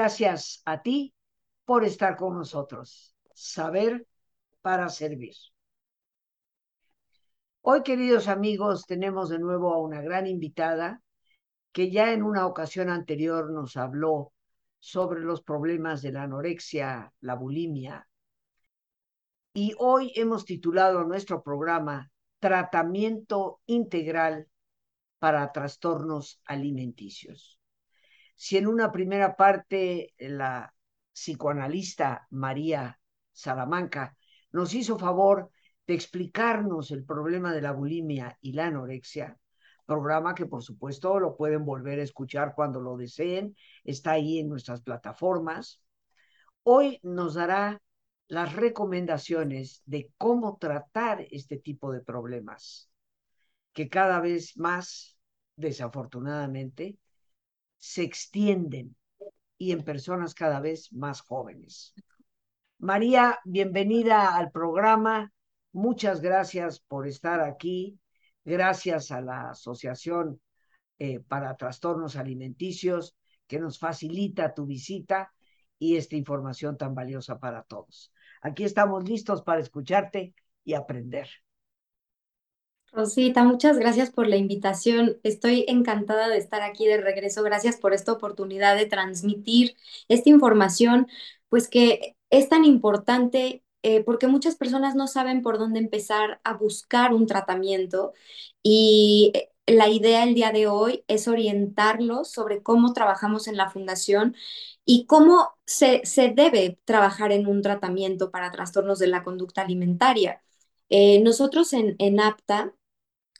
Gracias a ti por estar con nosotros. Saber para servir. Hoy, queridos amigos, tenemos de nuevo a una gran invitada que ya en una ocasión anterior nos habló sobre los problemas de la anorexia, la bulimia. Y hoy hemos titulado nuestro programa Tratamiento Integral para Trastornos Alimenticios. Si en una primera parte la psicoanalista María Salamanca nos hizo favor de explicarnos el problema de la bulimia y la anorexia, programa que por supuesto lo pueden volver a escuchar cuando lo deseen, está ahí en nuestras plataformas. Hoy nos dará las recomendaciones de cómo tratar este tipo de problemas, que cada vez más, desafortunadamente, se extienden y en personas cada vez más jóvenes. María, bienvenida al programa. Muchas gracias por estar aquí gracias a la Asociación eh, para Trastornos Alimenticios que nos facilita tu visita y esta información tan valiosa para todos. Aquí estamos listos para escucharte y aprender. Rosita, muchas gracias por la invitación. Estoy encantada de estar aquí de regreso. Gracias por esta oportunidad de transmitir esta información, pues que es tan importante eh, porque muchas personas no saben por dónde empezar a buscar un tratamiento y eh, la idea el día de hoy es orientarlos sobre cómo trabajamos en la fundación y cómo se, debe trabajar en un tratamiento para trastornos de la conducta alimentaria. Eh, nosotros en, en APTA,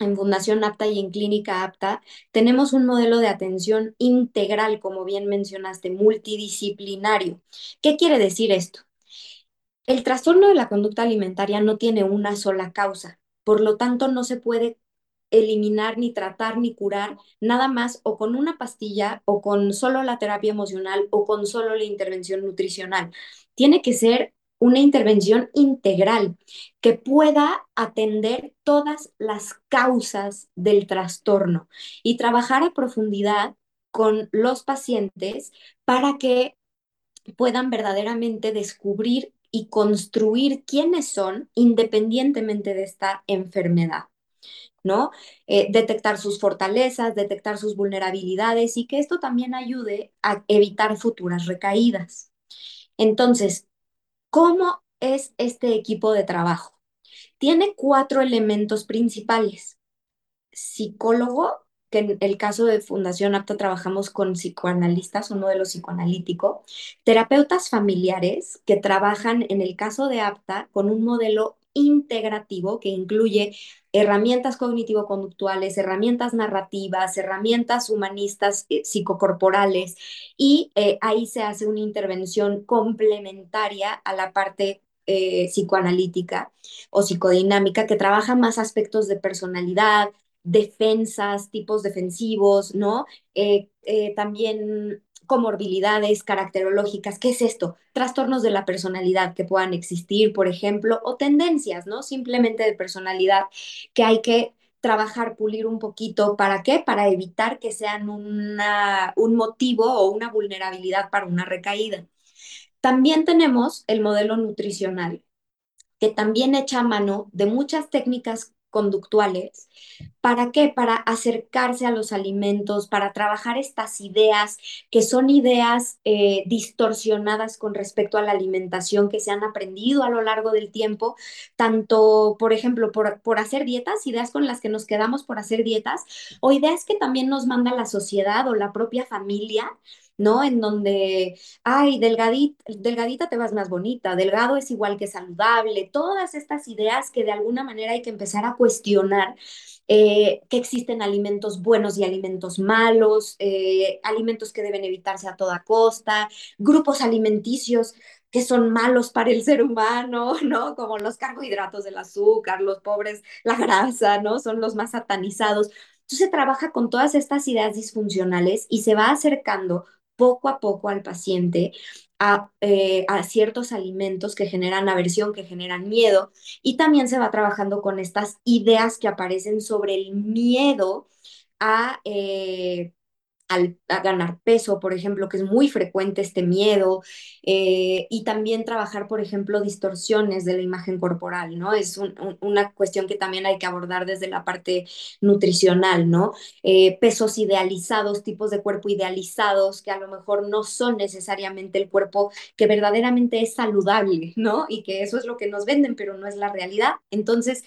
en Fundación APTA y en Clínica APTA, tenemos un modelo de atención integral, como bien mencionaste, multidisciplinario. ¿Qué quiere decir esto? El trastorno de la conducta alimentaria no tiene una sola causa, por lo tanto no se puede eliminar, ni tratar, ni curar nada más o con una pastilla o con solo la terapia emocional o con solo la intervención nutricional. Tiene que ser una intervención integral que pueda atender todas las causas del trastorno y trabajar a profundidad con los pacientes para que puedan verdaderamente descubrir y construir quiénes son independientemente de esta enfermedad. ¿no? Eh, detectar sus fortalezas, detectar sus vulnerabilidades y que esto también ayude a evitar futuras recaídas. Entonces, ¿cómo es este equipo de trabajo? Tiene cuatro elementos principales. Psicólogo, que en el caso de Fundación APTA trabajamos con psicoanalistas, un modelo psicoanalítico, terapeutas familiares que trabajan en el caso de APTA con un modelo integrativo que incluye herramientas cognitivo-conductuales, herramientas narrativas, herramientas humanistas eh, psicocorporales y eh, ahí se hace una intervención complementaria a la parte eh, psicoanalítica o psicodinámica que trabaja más aspectos de personalidad, defensas, tipos defensivos, ¿no? Eh, eh, también comorbilidades caracterológicas. ¿Qué es esto? Trastornos de la personalidad que puedan existir, por ejemplo, o tendencias, ¿no? Simplemente de personalidad que hay que trabajar, pulir un poquito. ¿Para qué? Para evitar que sean una, un motivo o una vulnerabilidad para una recaída. También tenemos el modelo nutricional, que también echa mano de muchas técnicas conductuales. ¿Para qué? Para acercarse a los alimentos, para trabajar estas ideas que son ideas eh, distorsionadas con respecto a la alimentación que se han aprendido a lo largo del tiempo, tanto, por ejemplo, por, por hacer dietas, ideas con las que nos quedamos por hacer dietas, o ideas que también nos manda la sociedad o la propia familia ¿no? En donde, ay, delgadita, delgadita te vas más bonita, delgado es igual que saludable, todas estas ideas que de alguna manera hay que empezar a cuestionar. Eh, que existen alimentos buenos y alimentos malos, eh, alimentos que deben evitarse a toda costa, grupos alimenticios que son malos para el ser humano, ¿no? Como los carbohidratos del azúcar, los pobres, la grasa, ¿no? Son los más satanizados. Entonces se trabaja con todas estas ideas disfuncionales y se va acercando poco a poco al paciente eh, a, ciertos alimentos que generan aversión, que generan miedo, y también se va trabajando con estas ideas que aparecen sobre el miedo a, eh, al, a ganar peso, por ejemplo, que es muy frecuente este miedo, eh, y también trabajar, por ejemplo, distorsiones de la imagen corporal, ¿no? Es un, un, una cuestión que también hay que abordar desde la parte nutricional, ¿no? Eh, pesos idealizados, tipos de cuerpo idealizados, que a lo mejor no son necesariamente el cuerpo que verdaderamente es saludable, ¿no? Y que eso es lo que nos venden, pero no es la realidad. Entonces,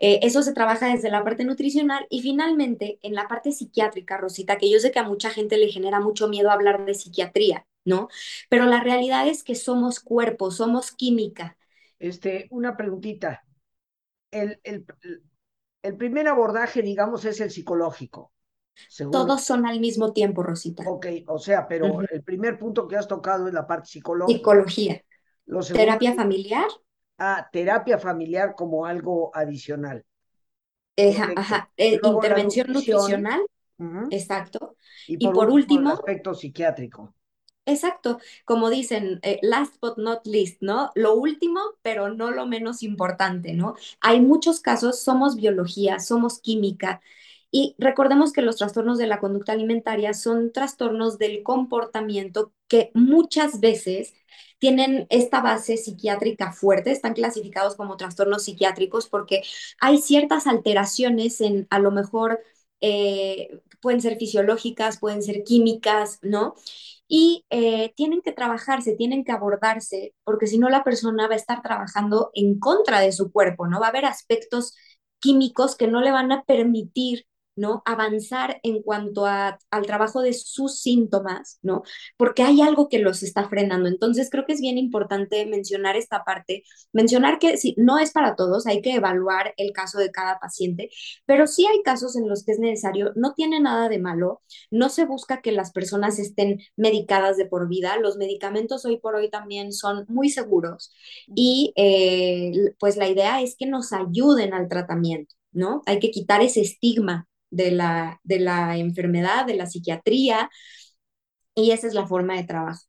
eh, eso se trabaja desde la parte nutricional y finalmente en la parte psiquiátrica, Rosita, que yo sé que a mucha gente le genera mucho miedo hablar de psiquiatría, ¿no? Pero la realidad es que somos cuerpo, somos química. Este, una preguntita. El, el, el primer abordaje, digamos, es el psicológico. Según... Todos son al mismo tiempo, Rosita. Ok, o sea, pero uh -huh. el primer punto que has tocado es la parte psicológica. Psicología. Lo segundo, terapia familiar. Ah, terapia familiar como algo adicional. Ajá, eh, intervención nutricional. Uh -huh. Exacto. Y por, y por último, último, el aspecto psiquiátrico. Exacto, como dicen, eh, last but not least, ¿no? Lo último, pero no lo menos importante, ¿no? Hay muchos casos, somos biología, somos química, y recordemos que los trastornos de la conducta alimentaria son trastornos del comportamiento que muchas veces tienen esta base psiquiátrica fuerte, están clasificados como trastornos psiquiátricos porque hay ciertas alteraciones en a lo mejor eh, pueden ser fisiológicas, pueden ser químicas, ¿no? Y eh, tienen que trabajarse, tienen que abordarse, porque si no la persona va a estar trabajando en contra de su cuerpo, ¿no? Va a haber aspectos químicos que no le van a permitir ¿no? Avanzar en cuanto a, al trabajo de sus síntomas, ¿no? Porque hay algo que los está frenando. Entonces, creo que es bien importante mencionar esta parte, mencionar que sí, no es para todos, hay que evaluar el caso de cada paciente, pero sí hay casos en los que es necesario, no tiene nada de malo, no se busca que las personas estén medicadas de por vida, los medicamentos hoy por hoy también son muy seguros y eh, pues la idea es que nos ayuden al tratamiento. ¿no? Hay que quitar ese estigma de la, de la enfermedad, de la psiquiatría, y esa es la forma de trabajo.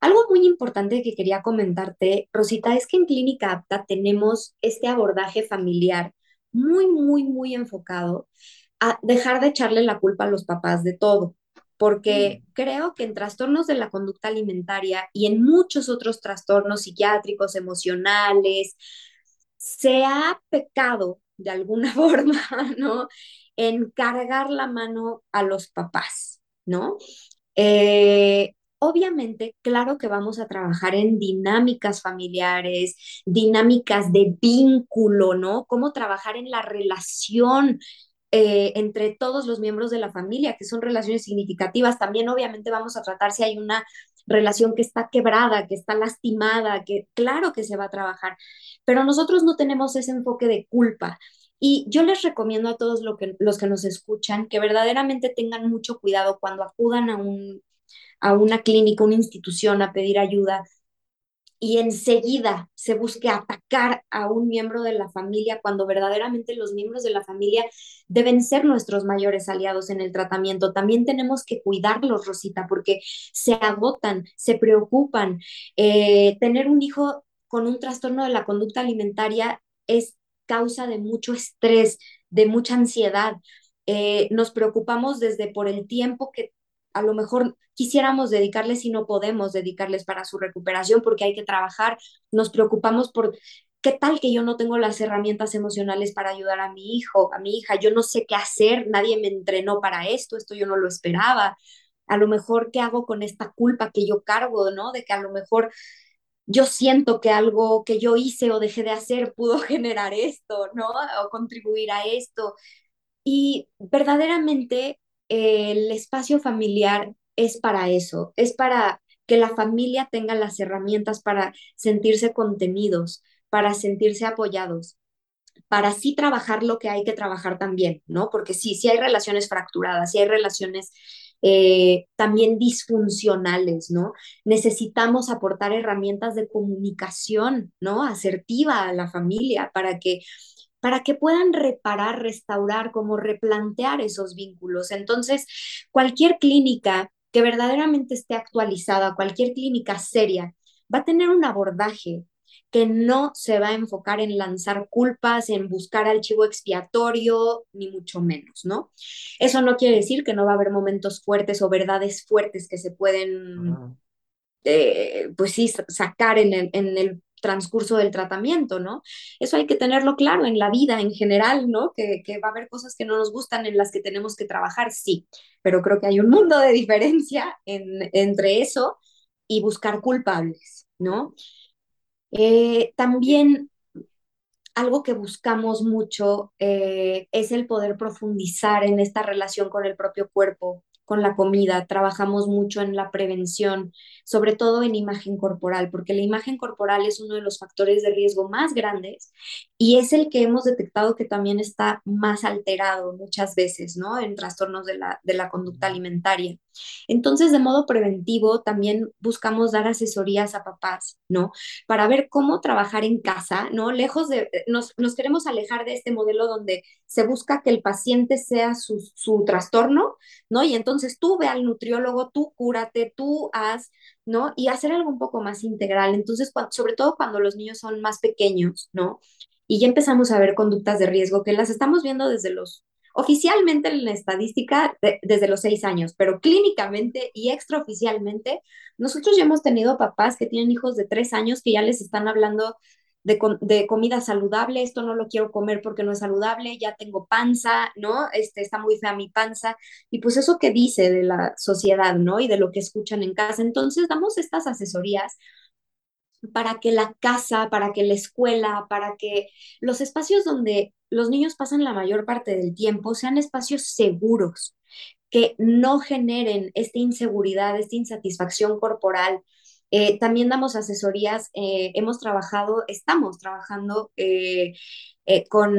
Algo muy importante que quería comentarte, Rosita, es que en Clínica Apta tenemos este abordaje familiar muy, muy, muy enfocado a dejar de echarle la culpa a los papás de todo, porque mm. creo que en trastornos de la conducta alimentaria y en muchos otros trastornos psiquiátricos, emocionales, se ha pecado de alguna forma, ¿no? En cargar la mano a los papás, ¿no? Eh, obviamente, claro que vamos a trabajar en dinámicas familiares, dinámicas de vínculo, ¿no? Cómo trabajar en la relación eh, entre todos los miembros de la familia, que son relaciones significativas. También, obviamente, vamos a tratar si hay una relación que está quebrada, que está lastimada, que claro que se va a trabajar, pero nosotros no tenemos ese enfoque de culpa. Y yo les recomiendo a todos lo que, los que nos escuchan que verdaderamente tengan mucho cuidado cuando acudan a, un, a una clínica, una institución a pedir ayuda y enseguida se busque atacar a un miembro de la familia cuando verdaderamente los miembros de la familia deben ser nuestros mayores aliados en el tratamiento. También tenemos que cuidarlos, Rosita, porque se agotan, se preocupan. Eh, tener un hijo con un trastorno de la conducta alimentaria es causa de mucho estrés, de mucha ansiedad. Eh, nos preocupamos desde por el tiempo que a lo mejor quisiéramos dedicarles y no podemos dedicarles para su recuperación porque hay que trabajar. Nos preocupamos por qué tal que yo no tengo las herramientas emocionales para ayudar a mi hijo, a mi hija. Yo no sé qué hacer, nadie me entrenó para esto, esto yo no lo esperaba. A lo mejor, ¿qué hago con esta culpa que yo cargo, no? De que a lo mejor yo siento que algo que yo hice o dejé de hacer pudo generar esto, ¿no? O contribuir a esto. Y verdaderamente eh, el espacio familiar es para eso, es para que la familia tenga las herramientas para sentirse contenidos, para sentirse apoyados, para así trabajar lo que hay que trabajar también, ¿no? Porque sí, sí hay relaciones fracturadas, sí hay relaciones eh, también disfuncionales, ¿no? Necesitamos aportar herramientas de comunicación, ¿no? Asertiva a la familia para que para que puedan reparar, restaurar, como replantear esos vínculos. Entonces, cualquier clínica que verdaderamente esté actualizada, cualquier clínica seria, va a tener un abordaje que no se va a enfocar en lanzar culpas, en buscar archivo expiatorio, ni mucho menos, ¿no? Eso no quiere decir que no va a haber momentos fuertes o verdades fuertes que se pueden, eh, pues sí, sacar en el, en el transcurso del tratamiento, ¿no? Eso hay que tenerlo claro en la vida en general, ¿no? Que, que, va a haber cosas que no nos gustan en las que tenemos que trabajar, sí, pero creo que hay un mundo de diferencia en, entre eso y buscar culpables, ¿no? Eh, también algo que buscamos mucho eh, es el poder profundizar en esta relación con el propio cuerpo, con la comida, trabajamos mucho en la prevención, sobre todo en imagen corporal, porque la imagen corporal es uno de los factores de riesgo más grandes y es el que hemos detectado que también está más alterado muchas veces, ¿no? En trastornos de la, de la conducta alimentaria. Entonces, de modo preventivo, también buscamos dar asesorías a papás, ¿no? Para ver cómo trabajar en casa, ¿no? Lejos de, eh, nos, nos queremos alejar de este modelo donde se busca que el paciente sea su, su trastorno, ¿no? Y entonces tú ve al nutriólogo, tú cúrate, tú haz, ¿no? Y hacer algo un poco más integral. Entonces, sobre todo cuando los niños son más pequeños, ¿no? Y ya empezamos a ver conductas de riesgo que las estamos viendo desde los oficialmente en la estadística desde los seis años, pero clínicamente y extraoficialmente, nosotros ya hemos tenido papás que tienen hijos de tres años que ya les están hablando de, de, comida saludable, esto no lo quiero comer porque no es saludable, ya tengo panza, ¿no? Este, está muy fea mi panza, y pues eso que dice de la sociedad, ¿no? Y de lo que escuchan en casa. Entonces, damos estas asesorías para que la casa, para que la escuela, para que los espacios donde los niños pasan la mayor parte del tiempo sean espacios seguros, que no generen esta inseguridad, esta insatisfacción corporal. Eh, también damos asesorías, eh, hemos trabajado, estamos trabajando eh, con,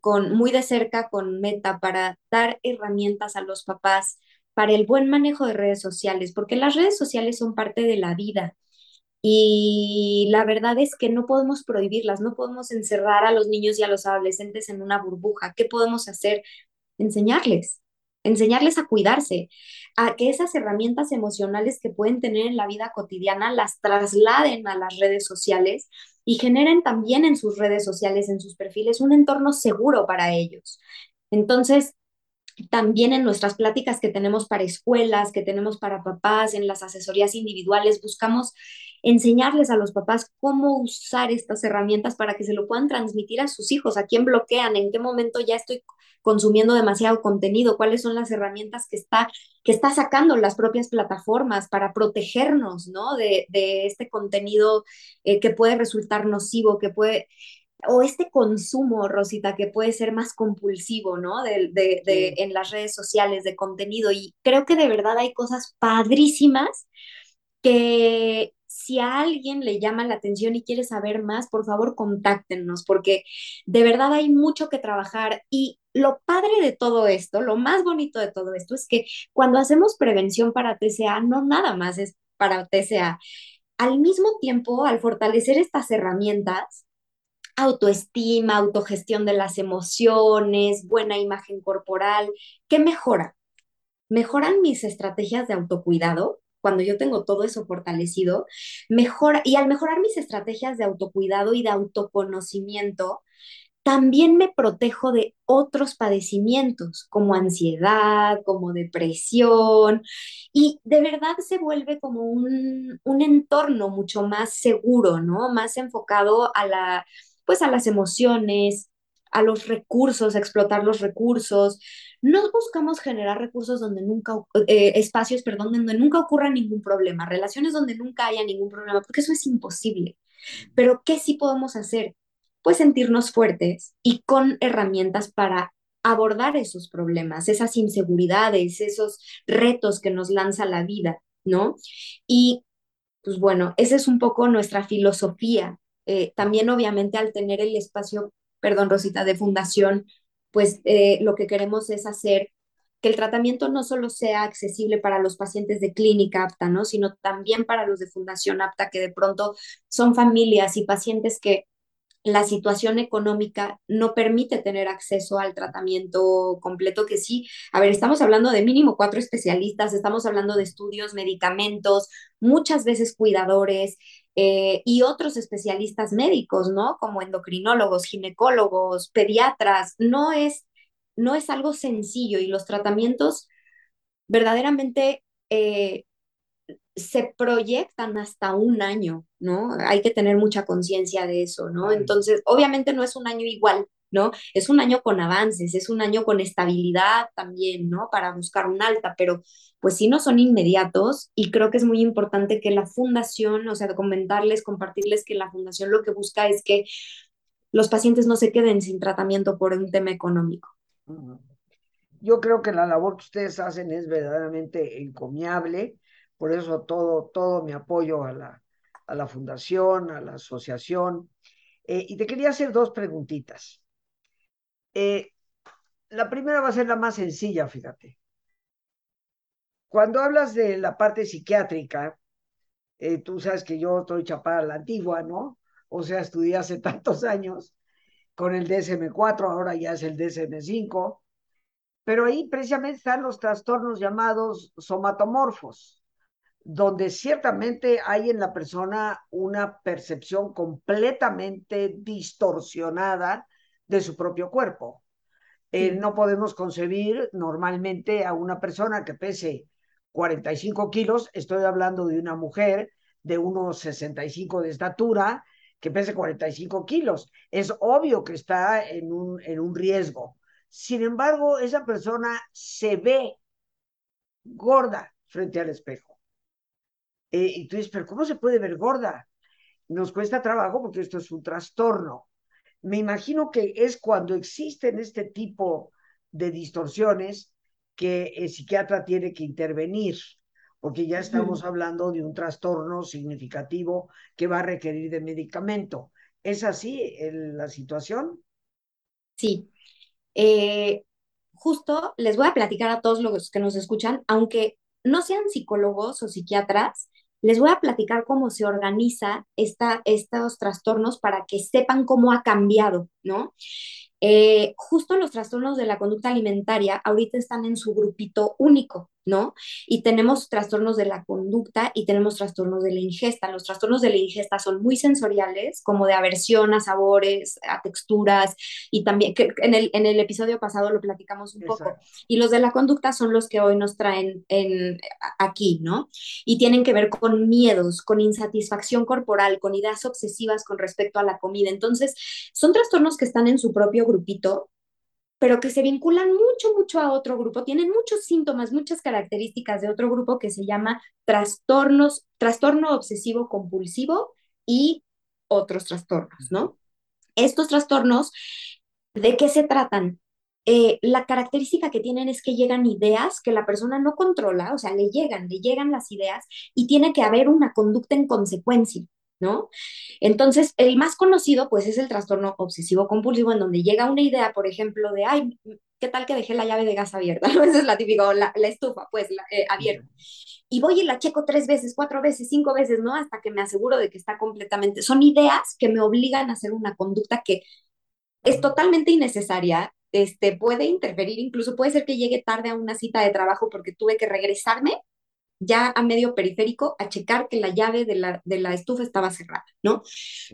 con muy de cerca con Meta para dar herramientas a los papás para el buen manejo de redes sociales, porque las redes sociales son parte de la vida y la verdad es que no podemos prohibirlas, no podemos encerrar a los niños y a los adolescentes en una burbuja. ¿Qué podemos hacer? Enseñarles, enseñarles a cuidarse, a que esas herramientas emocionales que pueden tener en la vida cotidiana las trasladen a las redes sociales y generen también en sus redes sociales, en sus perfiles, un entorno seguro para ellos. Entonces, también en nuestras pláticas que tenemos para escuelas, que tenemos para papás, en las asesorías individuales, buscamos enseñarles a los papás cómo usar estas herramientas para que se lo puedan transmitir a sus hijos, a quién bloquean, en qué momento ya estoy consumiendo demasiado contenido, cuáles son las herramientas que está, que está sacando las propias plataformas para protegernos, ¿no? De, de este contenido eh, que puede resultar nocivo, que puede o este consumo, Rosita, que puede ser más compulsivo, ¿no? De, de, de, en las redes sociales, de contenido. Y creo que de verdad hay cosas padrísimas que si a alguien le llama la atención y quiere saber más, por favor, contáctenos, porque de verdad hay mucho que trabajar. Y lo padre de todo esto, lo más bonito de todo esto, es que cuando hacemos prevención para TCA, no nada más es para TCA. Al mismo tiempo, al fortalecer estas herramientas, autoestima, autogestión de las emociones, buena imagen corporal. ¿Qué mejora? Mejoran mis estrategias de autocuidado cuando yo tengo todo eso fortalecido, mejora y al mejorar mis estrategias de autocuidado y de autoconocimiento, también me protejo de otros padecimientos como ansiedad, como depresión, y de verdad se vuelve como un, un entorno mucho más seguro, ¿no? Más enfocado a la pues a las emociones, a los recursos, a explotar los recursos. No buscamos generar recursos donde nunca, eh, espacios, perdón, donde nunca ocurra ningún problema, relaciones donde nunca haya ningún problema, porque eso es imposible. Pero ¿qué sí podemos hacer? Pues sentirnos fuertes y con herramientas para abordar esos problemas, esas inseguridades, esos retos que nos lanza la vida, ¿no? Y pues bueno, esa es un poco nuestra filosofía eh, también obviamente al tener el espacio, perdón Rosita, de fundación, pues eh, lo que queremos es hacer que el tratamiento no solo sea accesible para los pacientes de clínica apta, ¿no? sino también para los de fundación apta, que de pronto son familias y pacientes que la situación económica no permite tener acceso al tratamiento completo, que sí, a ver, estamos hablando de mínimo cuatro especialistas, estamos hablando de estudios, medicamentos, muchas veces cuidadores, eh, y otros especialistas médicos, ¿no? Como endocrinólogos, ginecólogos, pediatras. No es, no es algo sencillo y los tratamientos verdaderamente eh, se proyectan hasta un año, ¿no? Hay que tener mucha conciencia de eso, ¿no? Entonces, obviamente no es un año igual, ¿no? Es un año con avances, es un año con estabilidad también, ¿no? Para buscar un alta, pero pues sí no son inmediatos y creo que es muy importante que la fundación, o sea, comentarles, compartirles que la fundación lo que busca es que los pacientes no se queden sin tratamiento por un tema económico. Yo creo que la labor que ustedes hacen es verdaderamente encomiable por eso todo, todo mi apoyo a la, a la fundación, a la asociación. Eh, y te quería hacer dos preguntitas. Eh, la primera va a ser la más sencilla, fíjate. Cuando hablas de la parte psiquiátrica, eh, tú sabes que yo estoy chapada a la antigua, ¿no? O sea, estudié hace tantos años con el DSM-4, ahora ya es el DSM-5, pero ahí precisamente están los trastornos llamados somatomorfos donde ciertamente hay en la persona una percepción completamente distorsionada de su propio cuerpo. Eh, no podemos concebir normalmente a una persona que pese 45 kilos, estoy hablando de una mujer de unos 65 de estatura, que pese 45 kilos. Es obvio que está en un, en un riesgo. Sin embargo, esa persona se ve gorda frente al espejo eh, y tú dices, pero ¿cómo se puede ver gorda? Nos cuesta trabajo porque esto es un trastorno. Me imagino que es cuando existen este tipo de distorsiones que el psiquiatra tiene que intervenir, porque ya estamos hablando de un trastorno significativo que va a requerir de medicamento. ¿Es así la situación? Sí. Eh, justo les voy a platicar a todos los que nos escuchan, aunque no sean psicólogos o psiquiatras, les voy a platicar cómo se organiza esta, estos trastornos para que sepan cómo ha cambiado, ¿no? Eh, justo los trastornos de la conducta alimentaria ahorita están en su grupito único, ¿no? Y tenemos trastornos de la conducta y tenemos trastornos de la ingesta. Los trastornos de la ingesta son muy sensoriales, como de aversión a sabores, a texturas, y también, que en el, en el episodio pasado lo platicamos un poco. Y los de la conducta son los que hoy nos traen en, aquí, ¿no? Y tienen que ver con miedos, con insatisfacción corporal, con ideas obsesivas con respecto a la comida. Entonces, son trastornos que están en su propio grupito pero que se vinculan mucho, mucho a otro grupo, tienen muchos síntomas, muchas características de otro grupo que se llama trastornos, trastorno obsesivo compulsivo y otros trastornos, ¿no? Estos trastornos, ¿de qué se tratan? Eh, la característica que tienen es que llegan ideas que la persona no controla, o sea, le llegan, le llegan las ideas y tiene que haber una conducta en consecuencia. ¿No? Entonces, el más conocido, pues, es el trastorno obsesivo compulsivo, en donde llega una idea, por ejemplo, de, ay, ¿qué tal que dejé la llave de gas abierta? Esa es la típica, la, la estufa, pues, eh, abierta. Y voy y la checo tres veces, cuatro veces, cinco veces, ¿no? Hasta que me aseguro de que está completamente. Son ideas que me obligan a hacer una conducta que es totalmente innecesaria, este, puede interferir, incluso puede ser que llegue tarde a una cita de trabajo porque tuve que regresarme ya a medio periférico a checar que la llave de la, de la estufa estaba cerrada, ¿no?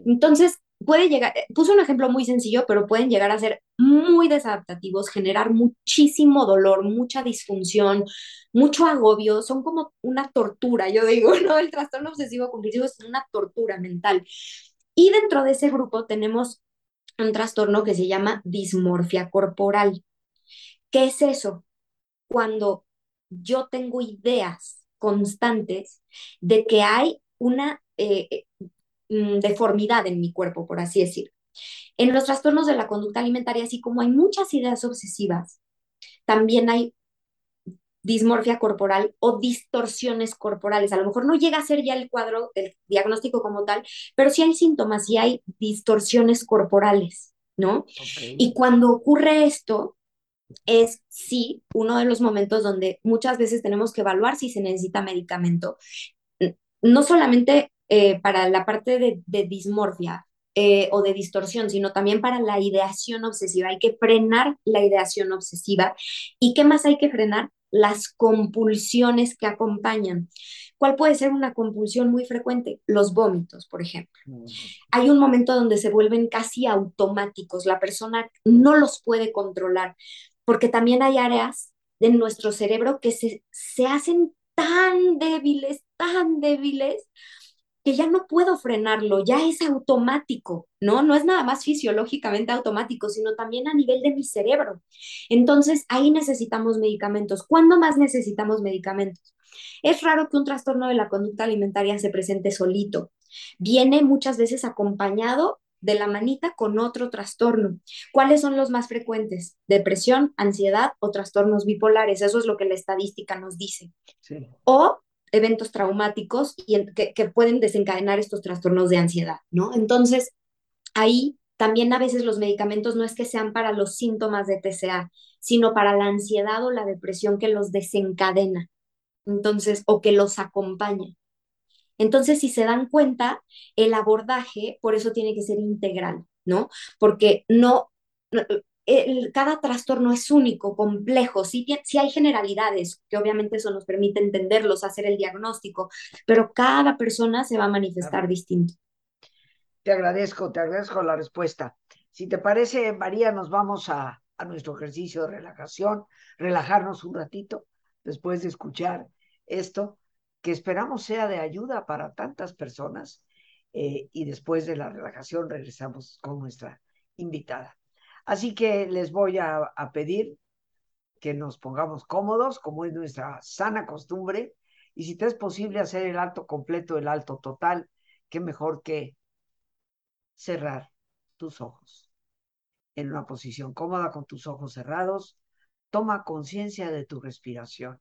Entonces, puede llegar, eh, puse un ejemplo muy sencillo, pero pueden llegar a ser muy desadaptativos, generar muchísimo dolor, mucha disfunción, mucho agobio, son como una tortura, yo digo, ¿no? El trastorno obsesivo compulsivo es una tortura mental. Y dentro de ese grupo tenemos un trastorno que se llama dismorfia corporal. ¿Qué es eso? Cuando yo tengo ideas constantes de que hay una eh, mm, deformidad en mi cuerpo, por así decir. En los trastornos de la conducta alimentaria, así como hay muchas ideas obsesivas, también hay dismorfia corporal o distorsiones corporales. A lo mejor no llega a ser ya el cuadro, el diagnóstico como tal, pero sí hay síntomas y hay distorsiones corporales, ¿no? Y cuando ocurre esto, es sí uno de los momentos donde muchas veces tenemos que evaluar si se necesita medicamento, no solamente eh, para la parte de, dismorfia eh, o de distorsión, sino también para la ideación obsesiva. Hay que frenar la ideación obsesiva. ¿Y qué más hay que frenar? las compulsiones que acompañan. ¿Cuál puede ser una compulsión muy frecuente? Los vómitos, por ejemplo. Hay un momento donde se vuelven casi automáticos, la persona no los puede controlar, porque también hay áreas de nuestro cerebro que se, se hacen tan débiles, tan débiles, que ya no puedo frenarlo, ya es automático, ¿no? No es nada más fisiológicamente automático, sino también a nivel de mi cerebro. Entonces, ahí necesitamos medicamentos. ¿Cuándo más necesitamos medicamentos? Es raro que un trastorno de la conducta alimentaria se presente solito. Viene muchas veces acompañado de la manita con otro trastorno. ¿Cuáles son los más frecuentes? Depresión, ansiedad o trastornos bipolares. Eso es lo que la estadística nos dice. Sí. O eventos traumáticos y que, que pueden desencadenar estos trastornos de ansiedad, ¿no? Entonces, ahí también a veces los medicamentos no es que sean para los síntomas de TCA, sino para la ansiedad o la depresión que los desencadena, entonces, o que los acompaña. Entonces, si se dan cuenta, el abordaje, por eso tiene que ser integral, ¿no? Porque no, cada trastorno es único, complejo, sí, hay generalidades, que obviamente eso nos permite entenderlos, hacer el diagnóstico, pero cada persona se va a manifestar distinto. Te agradezco, te agradezco la respuesta. Si te parece, María, nos vamos a, nuestro ejercicio de relajación, relajarnos un ratito después de escuchar esto, que esperamos sea de ayuda para tantas personas. Eh, y después de la relajación regresamos con nuestra invitada. Así que les voy a, pedir que nos pongamos cómodos, como es nuestra sana costumbre, y si te es posible hacer el alto completo, el alto total, qué mejor que cerrar tus ojos. En una posición cómoda con tus ojos cerrados, toma conciencia de tu respiración,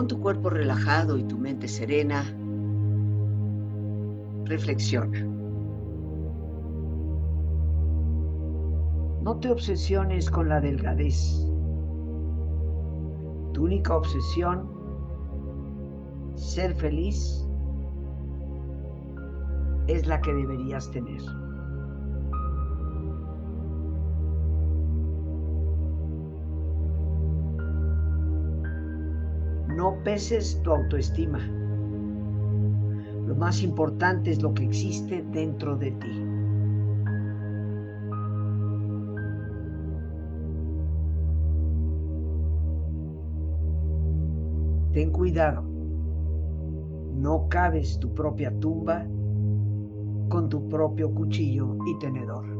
Con tu cuerpo relajado y tu mente serena, reflexiona. No te obsesiones con la delgadez. Tu única obsesión, ser feliz, es la que deberías tener. No peses tu autoestima. Lo más importante es lo que existe dentro de ti. Ten cuidado. No cabes tu propia tumba con tu propio cuchillo y tenedor.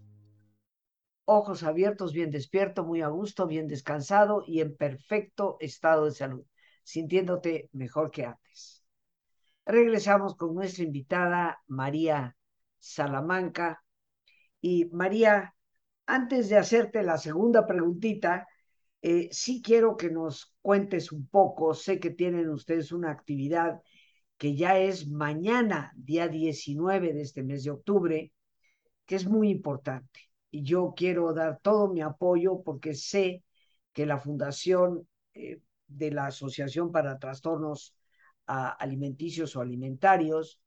ojos abiertos, bien despierto, muy a gusto, bien descansado y en perfecto estado de salud, sintiéndote mejor que antes. Regresamos con nuestra invitada María Salamanca. Y María, antes de hacerte la segunda preguntita, eh, sí quiero que nos cuentes un poco, sé que tienen ustedes una actividad que ya es mañana, día 19 de este mes de octubre, que es muy importante yo quiero dar todo mi apoyo porque sé que la fundación eh, de la Asociación para Trastornos alimenticios o alimentarios,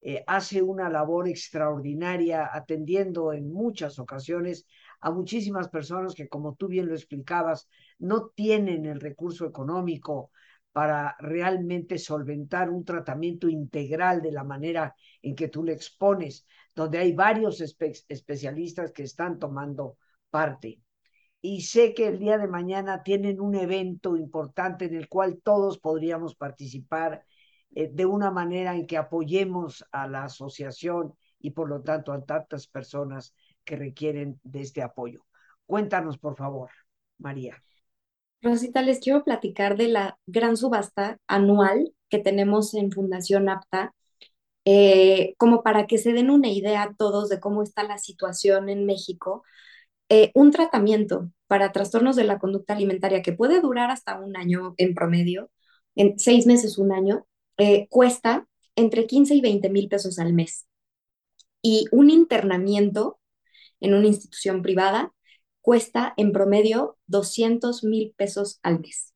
eh, hace una labor extraordinaria atendiendo en muchas ocasiones a muchísimas personas que, como tú bien lo explicabas, no tienen el recurso económico para realmente solventar un tratamiento integral de la manera en que tú le expones, donde hay varios espe especialistas que están tomando parte. Y sé que el día de mañana tienen un evento importante en el cual todos podríamos participar eh, de una manera en que apoyemos a la asociación y por lo tanto a tantas personas que requieren de este apoyo. Cuéntanos, por favor, María. Rosita, les quiero platicar de la gran subasta anual que tenemos en Fundación APTA, eh, como para que se den una idea a todos de cómo está la situación en México. Eh, un tratamiento para trastornos de la conducta alimentaria que puede durar hasta un año en promedio, en seis meses, un año, eh, cuesta entre 15 y 20 mil pesos al mes. Y un internamiento en una institución privada cuesta en promedio 200 mil pesos al mes.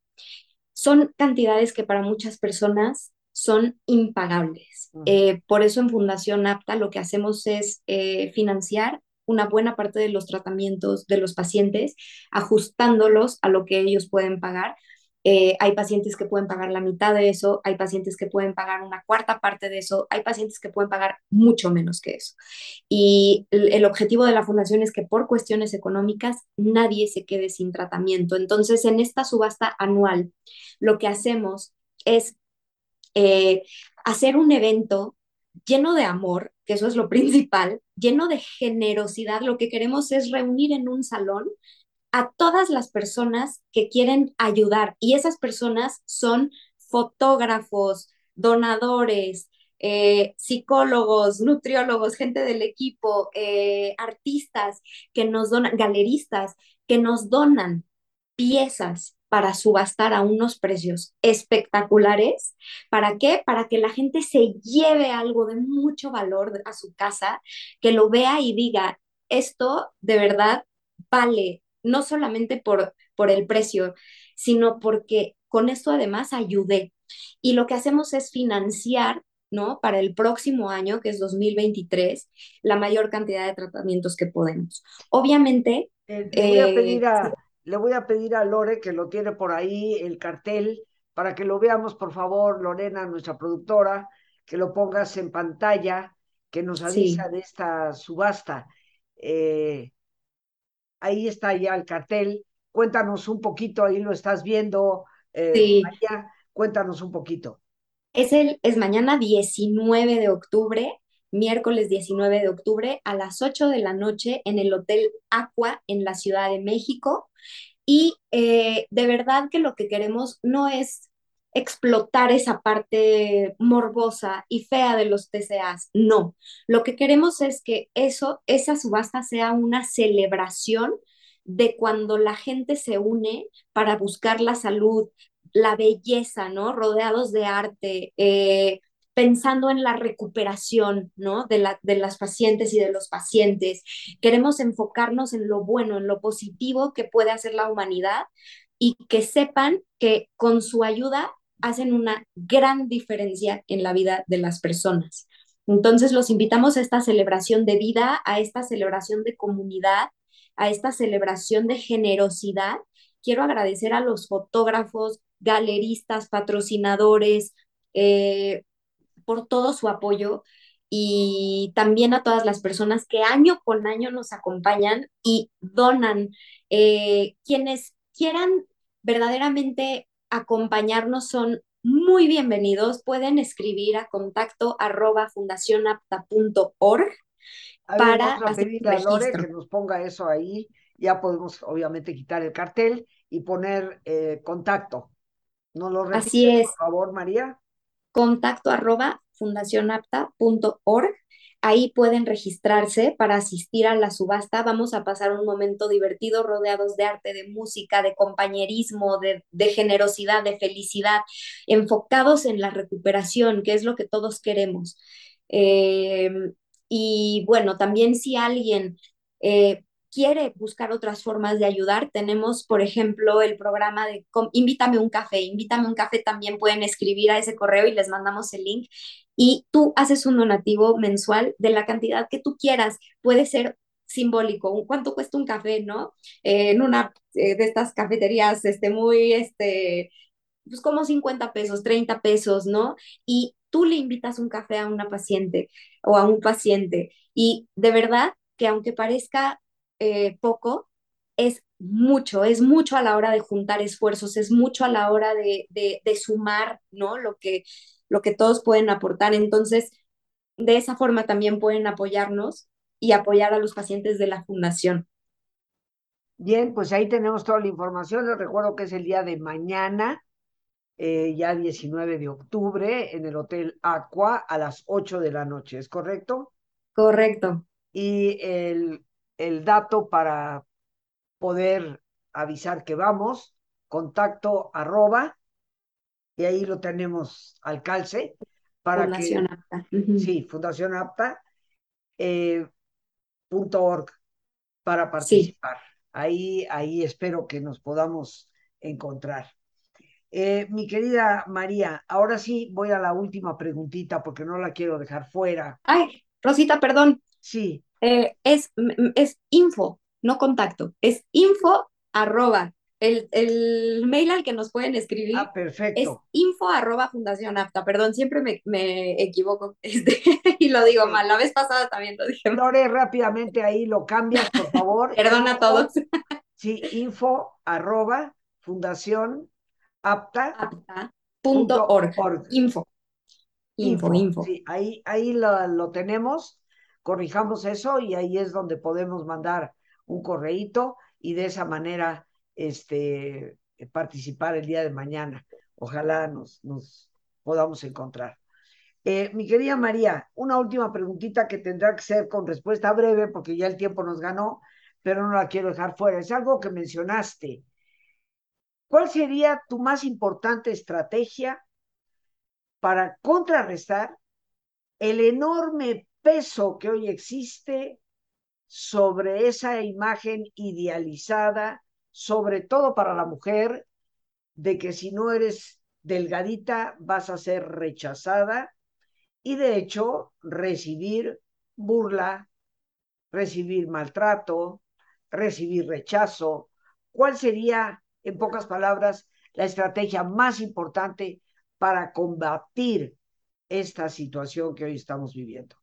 Son cantidades que para muchas personas son impagables. Eh, por eso en Fundación APTA lo que hacemos es eh, financiar una buena parte de los tratamientos de los pacientes, ajustándolos a lo que ellos pueden pagar, eh, hay pacientes que pueden pagar la mitad de eso, hay pacientes que pueden pagar una cuarta parte de eso, hay pacientes que pueden pagar mucho menos que eso. Y el, objetivo de la fundación es que por cuestiones económicas nadie se quede sin tratamiento. Entonces, en esta subasta anual, lo que hacemos es eh, hacer un evento lleno de amor, que eso es lo principal, lleno de generosidad. Lo que queremos es reunir en un salón a todas las personas que quieren ayudar y esas personas son fotógrafos, donadores, eh, psicólogos, nutriólogos, gente del equipo, eh, artistas que nos donan, galeristas que nos donan piezas para subastar a unos precios espectaculares. ¿Para qué? Para que la gente se lleve algo de mucho valor a su casa, que lo vea y diga, esto de verdad vale no solamente por, por el precio, sino porque con esto además ayudé. Y lo que hacemos es financiar, ¿no? Para el próximo año, que es 2023, la mayor cantidad de tratamientos que podemos. Obviamente... Eh, voy a eh, pedir a, le voy a pedir a Lore, que lo tiene por ahí, el cartel, para que lo veamos, por favor, Lorena, nuestra productora, que lo pongas en pantalla, que nos avisa de esta subasta. Eh, ahí está ya el cartel. Cuéntanos un poquito, ahí lo estás viendo, eh, sí. cuéntanos un poquito. Es, el, es mañana 19 de octubre, miércoles 19 de octubre, a las 8 de la noche en el Hotel Aqua en la Ciudad de México. Y eh, de verdad que lo que queremos no es explotar esa parte morbosa y fea de los TCAs. No, lo que queremos es que eso, esa subasta sea una celebración de cuando la gente se une para buscar la salud, la belleza, ¿no? Rodeados de arte, eh, pensando en la recuperación, ¿no? De, la, de las pacientes y de los pacientes. Queremos enfocarnos en lo bueno, en lo positivo que puede hacer la humanidad y que sepan que con su ayuda hacen una gran diferencia en la vida de las personas. Entonces los invitamos a esta celebración de vida, a esta celebración de comunidad, a esta celebración de generosidad. Quiero agradecer a los fotógrafos, galeristas, patrocinadores, eh, por todo su apoyo y también a todas las personas que año con año nos acompañan y donan. Eh, quienes quieran verdaderamente acompañarnos son muy bienvenidos. Pueden escribir a contacto arroba fundacionapta.org para hacer a Lore que nos ponga eso ahí. Ya podemos obviamente quitar el cartel y poner eh, contacto. ¿No lo Así es. por favor, María? Contacto arroba fundacionapta.org Ahí pueden registrarse para asistir a la subasta. Vamos a pasar un momento divertido rodeados de arte, de música, de compañerismo, de, generosidad, de felicidad, enfocados en la recuperación, que es lo que todos queremos. Em, y bueno, también si alguien eh, quiere buscar otras formas de ayudar, tenemos, por ejemplo, el programa de invítame un café, invítame un café, también pueden escribir a ese correo y les mandamos el link y tú haces un donativo mensual de la cantidad que tú quieras. Puede ser simbólico, cuánto cuesta un café, ¿no? Eh, en una eh, de estas cafeterías, este, muy, este, pues como 50 pesos, 30 pesos, ¿no? Y tú le invitas un café a una paciente o a un paciente y de verdad que aunque parezca eh, poco, es mucho, es mucho a la hora de juntar esfuerzos, es mucho a la hora de, de, sumar, ¿no? Lo que, lo que todos pueden aportar. Entonces, de esa forma también pueden apoyarnos y apoyar a los pacientes de la fundación. Bien, pues ahí tenemos toda la información. Les recuerdo que es el día de mañana, eh, ya 19 de octubre, en el Hotel Aqua a las 8 de la noche. ¿Es correcto? Correcto. Y el el dato para poder avisar que vamos, contacto arroba, y ahí lo tenemos al calce. Para Fundación que, Apta. Sí, Fundación Apta, eh, org para participar. Ahí, ahí espero que nos podamos encontrar. Eh, mi querida María, ahora sí voy a la última preguntita porque no la quiero dejar fuera. Ay, Rosita, perdón. Sí. Eh, es, es info, no contacto, es info arroba. El, el, mail al que nos pueden escribir ah, perfecto. es info arroba fundación apta. Perdón, siempre me, me equivoco este, y lo digo mal. La vez pasada también lo dije mal. rápidamente ahí, lo cambias, por favor. Perdona a todos. Sí, info arroba fundación apta. Punto org. Info. Info, info. Sí, ahí, ahí lo, lo tenemos corrijamos eso y ahí es donde podemos mandar un correíto y de esa manera este, participar el día de mañana. Ojalá nos, nos podamos encontrar. Eh, mi querida María, una última preguntita que tendrá que ser con respuesta breve porque ya el tiempo nos ganó, pero no la quiero dejar fuera. Es algo que mencionaste. ¿Cuál sería tu más importante estrategia para contrarrestar el enorme peso que hoy existe sobre esa imagen idealizada, sobre todo para la mujer, de que si no eres delgadita vas a ser rechazada y de hecho recibir burla, recibir maltrato, recibir rechazo. ¿Cuál sería, en pocas palabras, la estrategia más importante para combatir esta situación que hoy estamos viviendo?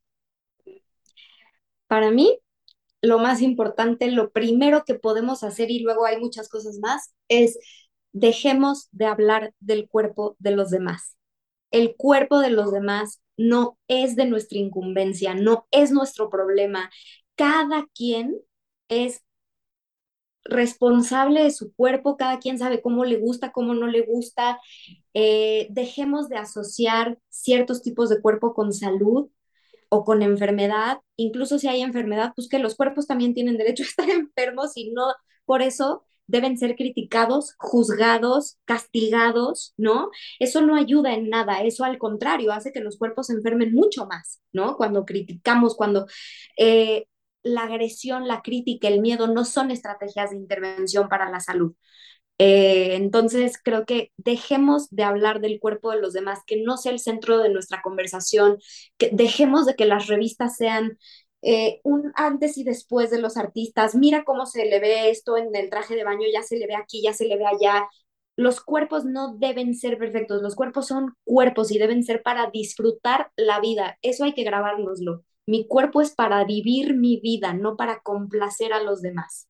Para mí, lo más importante, lo primero que podemos hacer, y luego hay muchas cosas más, es dejemos de hablar del cuerpo de los demás. El cuerpo de los demás no es de nuestra incumbencia, no es nuestro problema. Cada quien es responsable de su cuerpo, cada quien sabe cómo le gusta, cómo no le gusta. Eh, dejemos de asociar ciertos tipos de cuerpo con salud o con enfermedad, incluso si hay enfermedad, pues que los cuerpos también tienen derecho a estar enfermos y no por eso deben ser criticados, juzgados, castigados, ¿no? Eso no ayuda en nada, eso al contrario hace que los cuerpos se enfermen mucho más, ¿no? Cuando criticamos, cuando eh, la agresión, la crítica, el miedo no son estrategias de intervención para la salud. Eh, entonces, creo que dejemos de hablar del cuerpo de los demás, que no sea el centro de nuestra conversación, dejemos de que las revistas sean eh, un antes y después de los artistas. Mira cómo se le ve esto en el traje de baño, ya se le ve aquí, ya se le ve allá. Los cuerpos no deben ser perfectos, los cuerpos son cuerpos y deben ser para disfrutar la vida. Eso hay que grabárnoslo. Mi cuerpo es para vivir mi vida, no para complacer a los demás.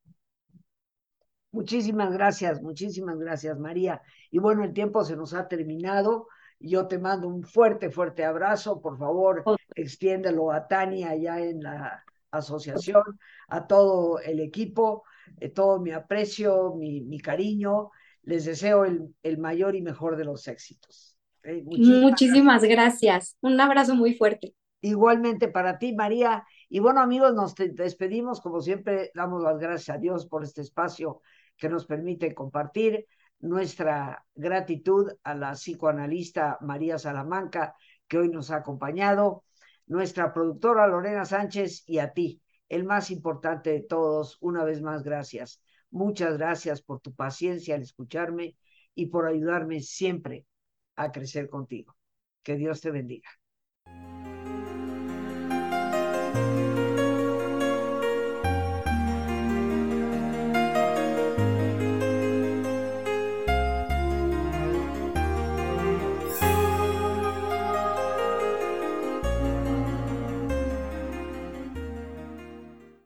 Muchísimas gracias, muchísimas gracias, María. Y bueno, el tiempo se nos ha terminado. Yo te mando un fuerte, fuerte abrazo. Por favor, extiéndelo a Tania allá en la asociación, a todo el equipo, eh, todo mi aprecio, mi, mi, cariño. Les deseo el, el, mayor y mejor de los éxitos. Eh, muchísimas, gracias. Un abrazo muy fuerte. Igualmente para ti, María. Y bueno, amigos, nos despedimos. Como siempre, damos las gracias a Dios por este espacio que nos permite compartir nuestra gratitud a la psicoanalista María Salamanca, que hoy nos ha acompañado, nuestra productora Lorena Sánchez y a ti, el más importante de todos, una vez más, gracias. Muchas gracias por tu paciencia al escucharme y por ayudarme siempre a crecer contigo. Que Dios te bendiga.